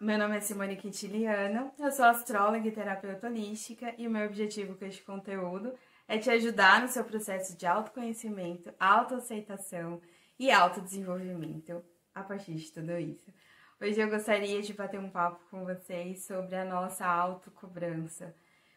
meu nome é Simone Quintiliano, eu sou astróloga e terapeuta holística e o meu objetivo com este conteúdo é te ajudar no seu processo de autoconhecimento, autoaceitação e autodesenvolvimento a partir de tudo isso. Hoje eu gostaria de bater um papo com vocês sobre a nossa autocobrança.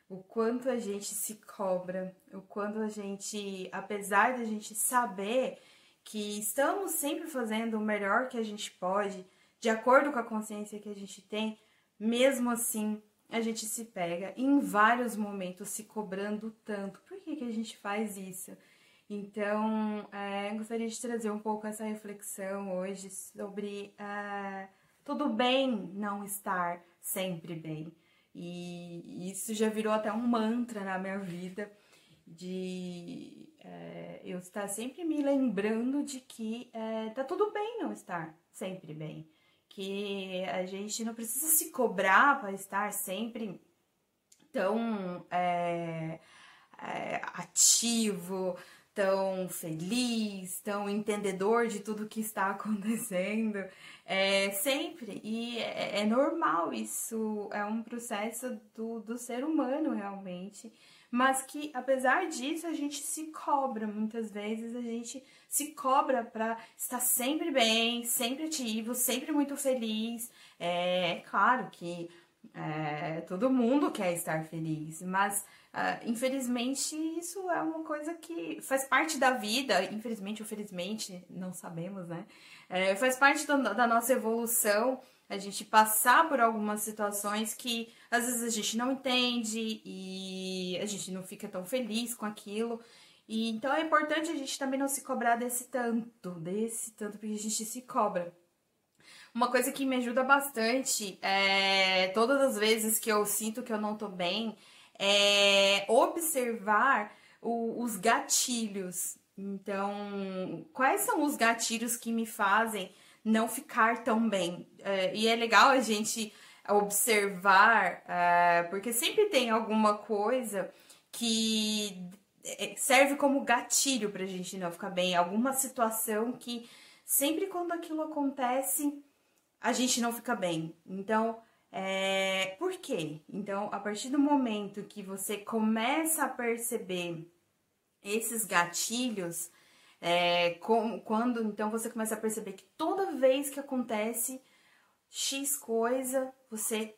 O quanto a gente se cobra, o quanto a gente, apesar de a gente saber que estamos sempre fazendo o melhor que a gente pode, de acordo com a consciência que a gente tem, mesmo assim a gente se pega em vários momentos se cobrando tanto. Por que, que a gente faz isso? Então, é, gostaria de trazer um pouco essa reflexão hoje sobre é, tudo bem não estar sempre bem. E isso já virou até um mantra na minha vida de é, eu estar sempre me lembrando de que é, tá tudo bem não estar sempre bem que a gente não precisa se cobrar para estar sempre tão é, é, ativo, tão feliz, tão entendedor de tudo que está acontecendo, é, sempre. E é, é normal, isso é um processo do, do ser humano realmente mas que apesar disso a gente se cobra muitas vezes, a gente se cobra para estar sempre bem, sempre ativo, sempre muito feliz. É, é claro que é, todo mundo quer estar feliz, mas uh, infelizmente isso é uma coisa que faz parte da vida, infelizmente ou felizmente, não sabemos, né? É, faz parte do, da nossa evolução a gente passar por algumas situações que às vezes a gente não entende e a gente não fica tão feliz com aquilo. E então é importante a gente também não se cobrar desse tanto, desse tanto, porque a gente se cobra. Uma coisa que me ajuda bastante é todas as vezes que eu sinto que eu não tô bem, é observar o, os gatilhos. Então, quais são os gatilhos que me fazem não ficar tão bem. É, e é legal a gente observar, é, porque sempre tem alguma coisa que é, serve como gatilho pra gente não ficar bem, alguma situação que sempre quando aquilo acontece, a gente não fica bem. Então, é, por quê? Então, a partir do momento que você começa a perceber esses gatilhos, é, com, quando então você começa a perceber que toda vez que acontece X coisa, você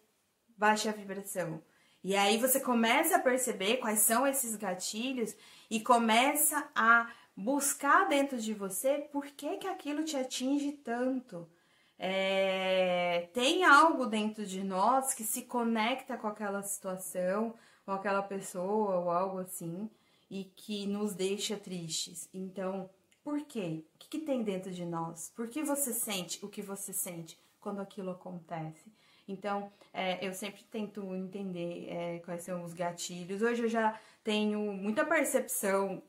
baixa a vibração. E aí você começa a perceber quais são esses gatilhos e começa a buscar dentro de você por que, que aquilo te atinge tanto. É, tem algo dentro de nós que se conecta com aquela situação, com aquela pessoa ou algo assim e que nos deixa tristes. Então, por quê? O que, que tem dentro de nós? Por que você sente o que você sente quando aquilo acontece? Então, é, eu sempre tento entender é, quais são os gatilhos. Hoje eu já tenho muita percepção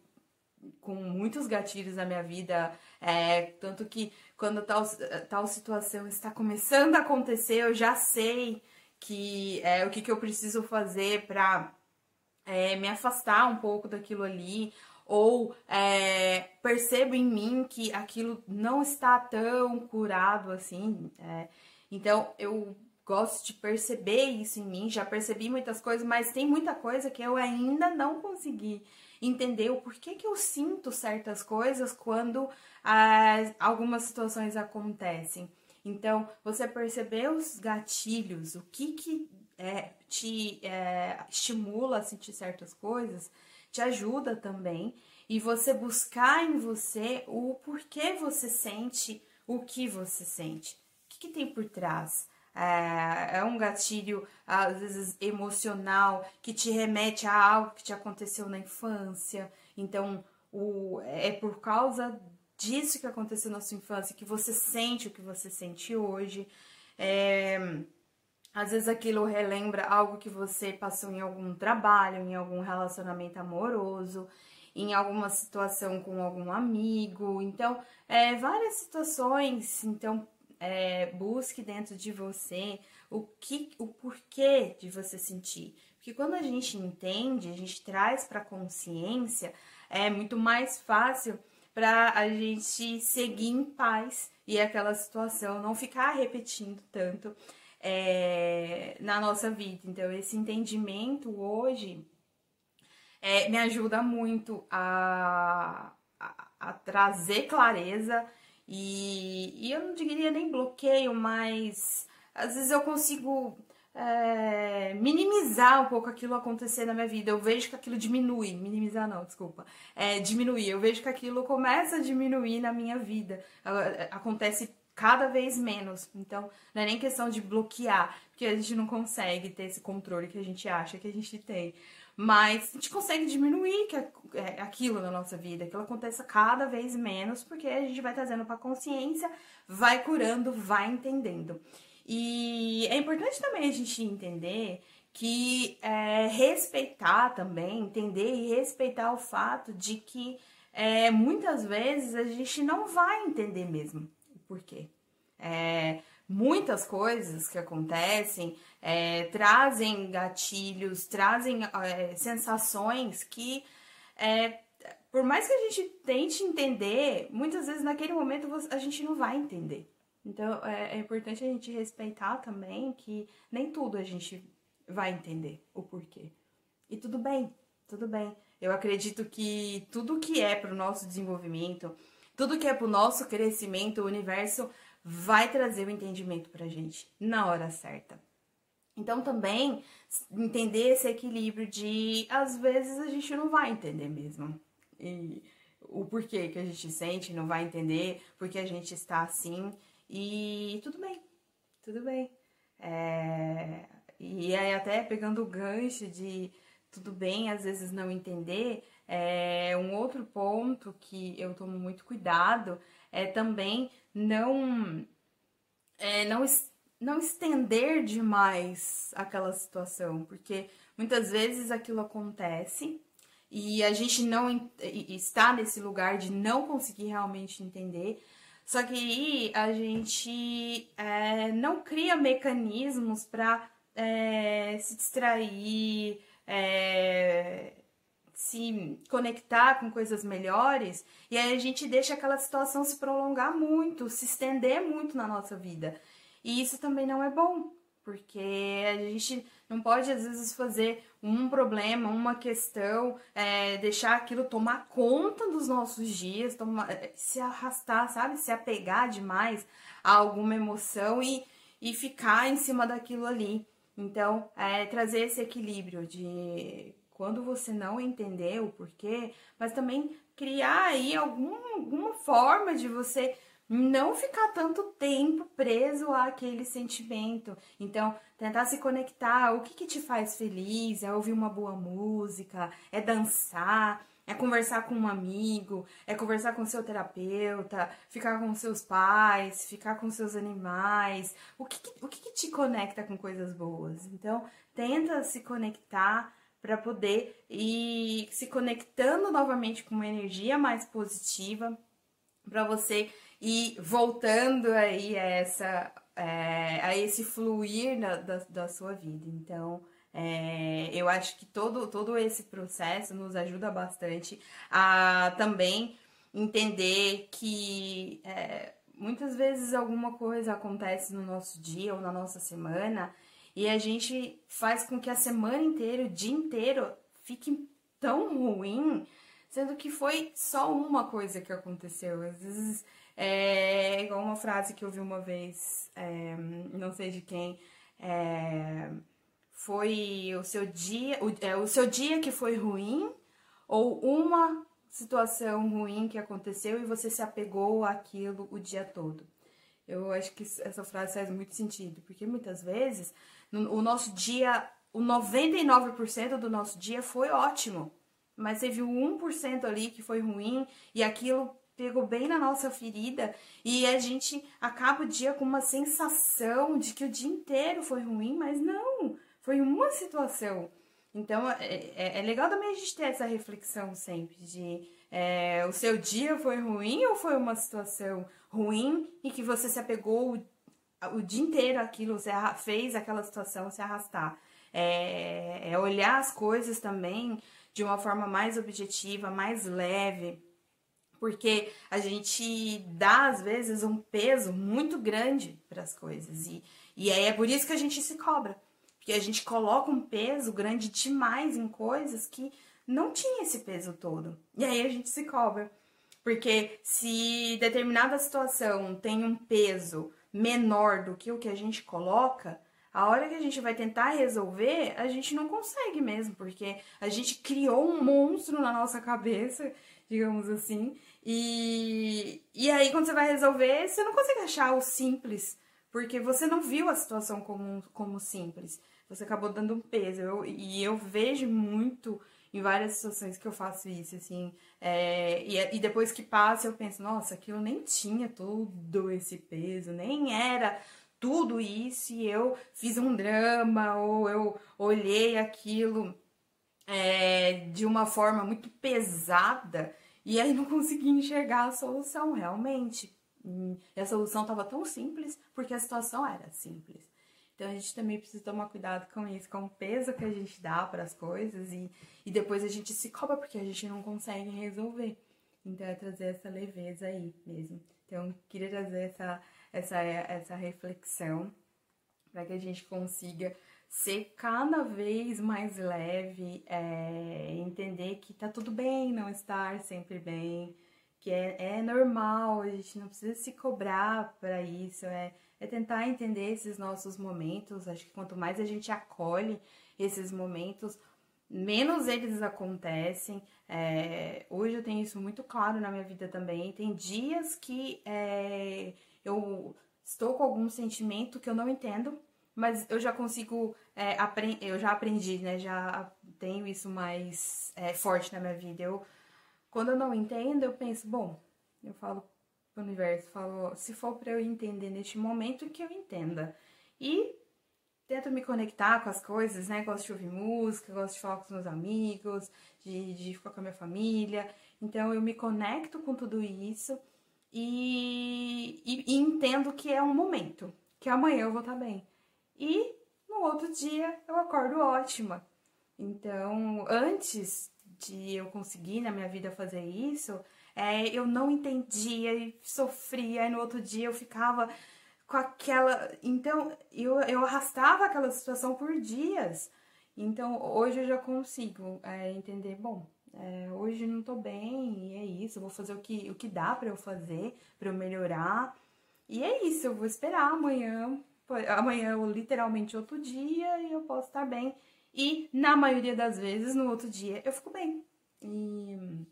com muitos gatilhos na minha vida, é, tanto que quando tal, tal situação está começando a acontecer, eu já sei que é o que, que eu preciso fazer para é, me afastar um pouco daquilo ali, ou é, percebo em mim que aquilo não está tão curado assim. É, então eu gosto de perceber isso em mim, já percebi muitas coisas, mas tem muita coisa que eu ainda não consegui entender o porquê que eu sinto certas coisas quando ah, algumas situações acontecem. Então, você perceber os gatilhos, o que que é, te é, estimula a sentir certas coisas, te ajuda também. E você buscar em você o porquê você sente o que você sente. O que, que tem por trás? É, é um gatilho, às vezes, emocional, que te remete a algo que te aconteceu na infância. Então, o, é por causa disso que aconteceu na sua infância que você sente o que você sente hoje. É, às vezes aquilo relembra algo que você passou em algum trabalho, em algum relacionamento amoroso, em alguma situação com algum amigo. Então, é, várias situações. Então, é, busque dentro de você o que, o porquê de você sentir. Porque quando a gente entende, a gente traz para consciência, é muito mais fácil para a gente seguir em paz e aquela situação não ficar repetindo tanto é, na nossa vida. Então, esse entendimento hoje é, me ajuda muito a, a, a trazer clareza e, e, eu não diria nem bloqueio, mas às vezes eu consigo é, minimizar um pouco aquilo acontecer na minha vida. Eu vejo que aquilo diminui, minimizar não, desculpa, é, diminuir. Eu vejo que aquilo começa a diminuir na minha vida. Acontece cada vez menos. Então, não é nem questão de bloquear, porque a gente não consegue ter esse controle que a gente acha que a gente tem. Mas a gente consegue diminuir que é, é aquilo na nossa vida, ela aconteça cada vez menos, porque a gente vai trazendo para consciência, vai curando, vai entendendo. E é importante também a gente entender que é, respeitar também, entender e respeitar o fato de que é, muitas vezes a gente não vai entender mesmo o porquê. É, muitas coisas que acontecem é, trazem gatilhos, trazem é, sensações que, é, por mais que a gente tente entender, muitas vezes naquele momento a gente não vai entender. Então é, é importante a gente respeitar também que nem tudo a gente vai entender o porquê. E tudo bem, tudo bem. Eu acredito que tudo que é para o nosso desenvolvimento, tudo que é para o nosso crescimento, o universo vai trazer o entendimento para a gente na hora certa. Então também entender esse equilíbrio de às vezes a gente não vai entender mesmo. E o porquê que a gente sente, não vai entender porque a gente está assim. E tudo bem, tudo bem. É... E aí até pegando o gancho de tudo bem às vezes não entender, é um outro ponto que eu tomo muito cuidado é também não é, não não estender demais aquela situação, porque muitas vezes aquilo acontece e a gente não está nesse lugar de não conseguir realmente entender. Só que aí a gente é, não cria mecanismos para é, se distrair, é, se conectar com coisas melhores, e aí a gente deixa aquela situação se prolongar muito, se estender muito na nossa vida. E isso também não é bom, porque a gente não pode às vezes fazer um problema, uma questão, é, deixar aquilo tomar conta dos nossos dias, tomar, é, se arrastar, sabe? Se apegar demais a alguma emoção e, e ficar em cima daquilo ali. Então, é, trazer esse equilíbrio de quando você não entender o porquê, mas também criar aí algum, alguma forma de você não ficar tanto tempo preso àquele sentimento. Então, tentar se conectar, o que, que te faz feliz? É ouvir uma boa música, é dançar, é conversar com um amigo, é conversar com seu terapeuta, ficar com seus pais, ficar com seus animais. O que, que o que, que te conecta com coisas boas? Então, tenta se conectar para poder ir se conectando novamente com uma energia mais positiva, para você ir voltando aí a, essa, é, a esse fluir da, da, da sua vida. Então, é, eu acho que todo, todo esse processo nos ajuda bastante a também entender que é, muitas vezes alguma coisa acontece no nosso dia ou na nossa semana e a gente faz com que a semana inteira, o dia inteiro, fique tão ruim, sendo que foi só uma coisa que aconteceu. Às vezes é igual uma frase que eu vi uma vez, é, não sei de quem, é, foi o seu dia, o, é, o seu dia que foi ruim ou uma situação ruim que aconteceu e você se apegou àquilo o dia todo. Eu acho que essa frase faz muito sentido, porque muitas vezes o nosso dia, o 99% do nosso dia foi ótimo, mas teve o 1% ali que foi ruim e aquilo pegou bem na nossa ferida e a gente acaba o dia com uma sensação de que o dia inteiro foi ruim, mas não, foi uma situação. Então é, é, é legal também a gente ter essa reflexão sempre de é, o seu dia foi ruim ou foi uma situação ruim e que você se apegou o dia inteiro aquilo, você fez aquela situação se arrastar. É, é olhar as coisas também de uma forma mais objetiva, mais leve, porque a gente dá às vezes um peso muito grande para as coisas e, E aí é por isso que a gente se cobra. Porque a gente coloca um peso grande demais em coisas que não tinha esse peso todo. E aí a gente se cobra. Porque se determinada situação tem um peso menor do que o que a gente coloca, a hora que a gente vai tentar resolver, a gente não consegue mesmo, porque a gente criou um monstro na nossa cabeça, digamos assim, e, e aí quando você vai resolver, você não consegue achar o simples, porque você não viu a situação como, como simples. Você acabou dando um peso. Eu, e eu vejo muito em várias situações que eu faço isso, assim. É, e, e depois que passa, eu penso, nossa, aquilo nem tinha todo esse peso, nem era tudo isso, e eu fiz um drama, ou eu olhei aquilo é, de uma forma muito pesada, e aí não consegui enxergar a solução, realmente. E a solução estava tão simples porque a situação era simples. Então a gente também precisa tomar cuidado com isso, com o peso que a gente dá para as coisas e, e depois a gente se cobra porque a gente não consegue resolver. Então é trazer essa leveza aí mesmo. Então queria trazer essa, essa, essa reflexão para que a gente consiga ser cada vez mais leve, é, entender que tá tudo bem não estar sempre bem, que é, é normal, a gente não precisa se cobrar para isso, é é tentar entender esses nossos momentos. Acho que quanto mais a gente acolhe esses momentos, menos eles acontecem. É, hoje eu tenho isso muito claro na minha vida também. Tem dias que é, eu estou com algum sentimento que eu não entendo, mas eu já consigo, é, eu já aprendi, né? Já tenho isso mais é, forte na minha vida. Eu, quando eu não entendo, eu penso, bom, eu falo o universo falou, se for para eu entender neste momento, que eu entenda. E tento me conectar com as coisas, né? Gosto de ouvir música, gosto de falar com os meus amigos, de, de ficar com a minha família. Então eu me conecto com tudo isso e, e, e entendo que é um momento, que amanhã eu vou estar bem. E no outro dia eu acordo ótima. Então, antes de eu conseguir na minha vida fazer isso, é, eu não entendia e sofria, e no outro dia eu ficava com aquela. Então, eu, eu arrastava aquela situação por dias. Então, hoje eu já consigo é, entender, bom, é, hoje não tô bem, e é isso, eu vou fazer o que, o que dá para eu fazer, para eu melhorar. E é isso, eu vou esperar amanhã, amanhã é literalmente outro dia e eu posso estar bem. E na maioria das vezes, no outro dia, eu fico bem. E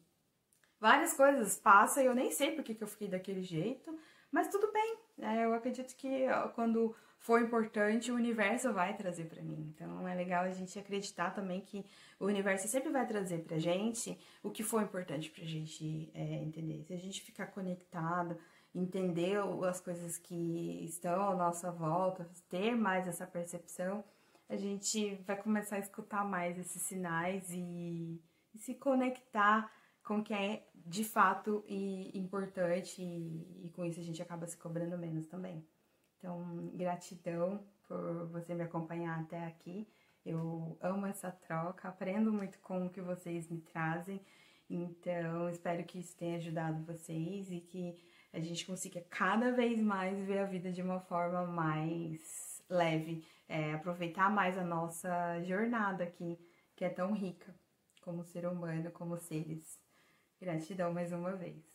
várias coisas passam e eu nem sei porque que eu fiquei daquele jeito, mas tudo bem. É, eu acredito que quando for importante, o universo vai trazer para mim. Então é legal a gente acreditar também que o universo sempre vai trazer pra gente o que for importante pra gente é, entender. Se a gente ficar conectado, entender as coisas que estão à nossa volta, ter mais essa percepção, a gente vai começar a escutar mais esses sinais e, e se conectar com o que é de fato e importante e, e, com isso a gente acaba se cobrando menos também. Então, gratidão por você me acompanhar até aqui. Eu amo essa troca, aprendo muito com o que vocês me trazem. Então, espero que isso tenha ajudado vocês e que a gente consiga cada vez mais ver a vida de uma forma mais leve, é, aproveitar mais a nossa jornada aqui, que é tão rica como ser humano, como seres. Gratidão mais uma vez.